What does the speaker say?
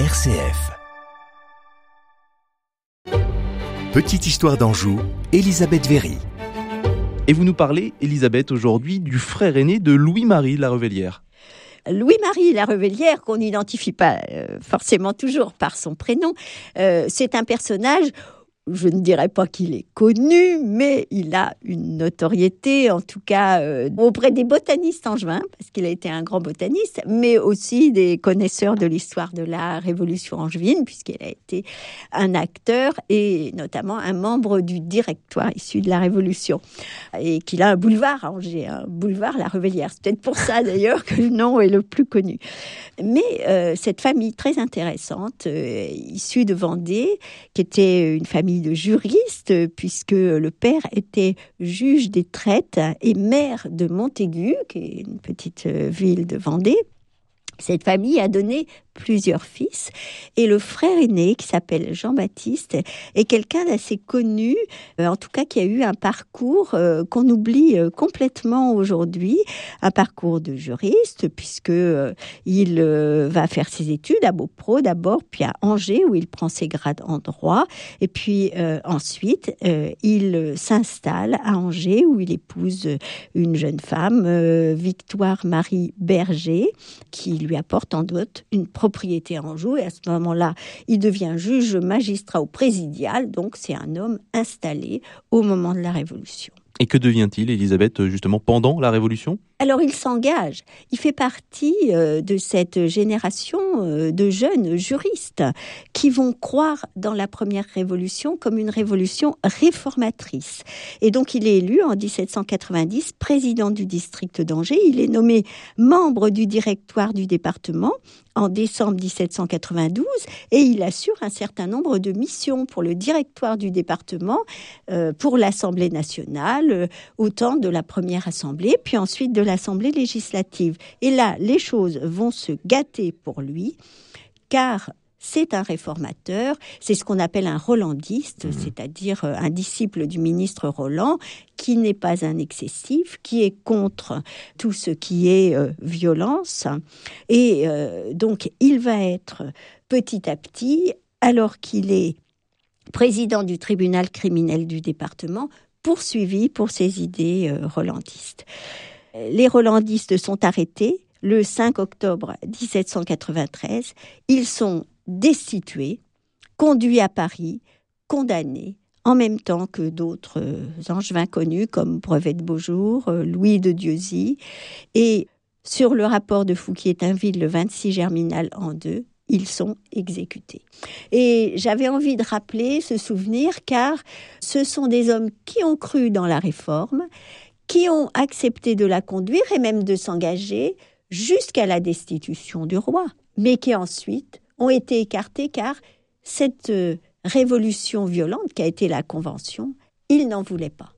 RCF. Petite histoire d'Anjou, Elisabeth Véry. Et vous nous parlez, Elisabeth, aujourd'hui du frère aîné de Louis-Marie de la Revellière. Louis-Marie la Revellière, qu'on n'identifie pas euh, forcément toujours par son prénom, euh, c'est un personnage je ne dirais pas qu'il est connu, mais il a une notoriété, en tout cas euh, auprès des botanistes angevins, parce qu'il a été un grand botaniste, mais aussi des connaisseurs de l'histoire de la Révolution angevine, puisqu'il a été un acteur et notamment un membre du directoire issu de la Révolution, et qu'il a un boulevard à Angers, un boulevard La Revellière. C'est peut-être pour ça d'ailleurs que le nom est le plus connu. Mais euh, cette famille très intéressante, euh, issue de Vendée, qui était une famille de juristes, puisque le père était juge des traites et maire de Montaigu, qui est une petite euh, ville de Vendée. Cette famille a donné plusieurs fils. Et le frère aîné, qui s'appelle Jean-Baptiste, est quelqu'un d'assez connu, euh, en tout cas qui a eu un parcours euh, qu'on oublie euh, complètement aujourd'hui, un parcours de juriste, puisque il va faire ses études à Beaupro d'abord, puis à Angers, où il prend ses grades en droit, et puis ensuite, il s'installe à Angers, où il épouse une jeune femme, Victoire Marie Berger, qui lui apporte en dot une propriété en Anjou. Et à ce moment-là, il devient juge magistrat au présidial. Donc, c'est un homme installé au moment de la Révolution. Et que devient-il, Elisabeth, justement, pendant la Révolution? Alors il s'engage, il fait partie euh, de cette génération euh, de jeunes juristes qui vont croire dans la première révolution comme une révolution réformatrice. Et donc il est élu en 1790 président du district d'Angers, il est nommé membre du directoire du département en décembre 1792 et il assure un certain nombre de missions pour le directoire du département, euh, pour l'Assemblée nationale, au temps de la première assemblée, puis ensuite de l'Assemblée législative. Et là, les choses vont se gâter pour lui, car c'est un réformateur, c'est ce qu'on appelle un rolandiste, mmh. c'est-à-dire euh, un disciple du ministre Roland, qui n'est pas un excessif, qui est contre tout ce qui est euh, violence. Et euh, donc, il va être petit à petit, alors qu'il est président du tribunal criminel du département, poursuivi pour ses idées rolandistes les Rolandistes sont arrêtés le 5 octobre 1793. Ils sont destitués, conduits à Paris, condamnés en même temps que d'autres angevins connus comme Brevet de Beaujour, Louis de Dieuzy. Et sur le rapport de Fouquier-Tinville le 26 germinal en deux, ils sont exécutés. Et j'avais envie de rappeler ce souvenir car ce sont des hommes qui ont cru dans la réforme, qui ont accepté de la conduire et même de s'engager jusqu'à la destitution du roi, mais qui ensuite ont été écartés car cette euh, révolution violente qui a été la Convention, ils n'en voulaient pas.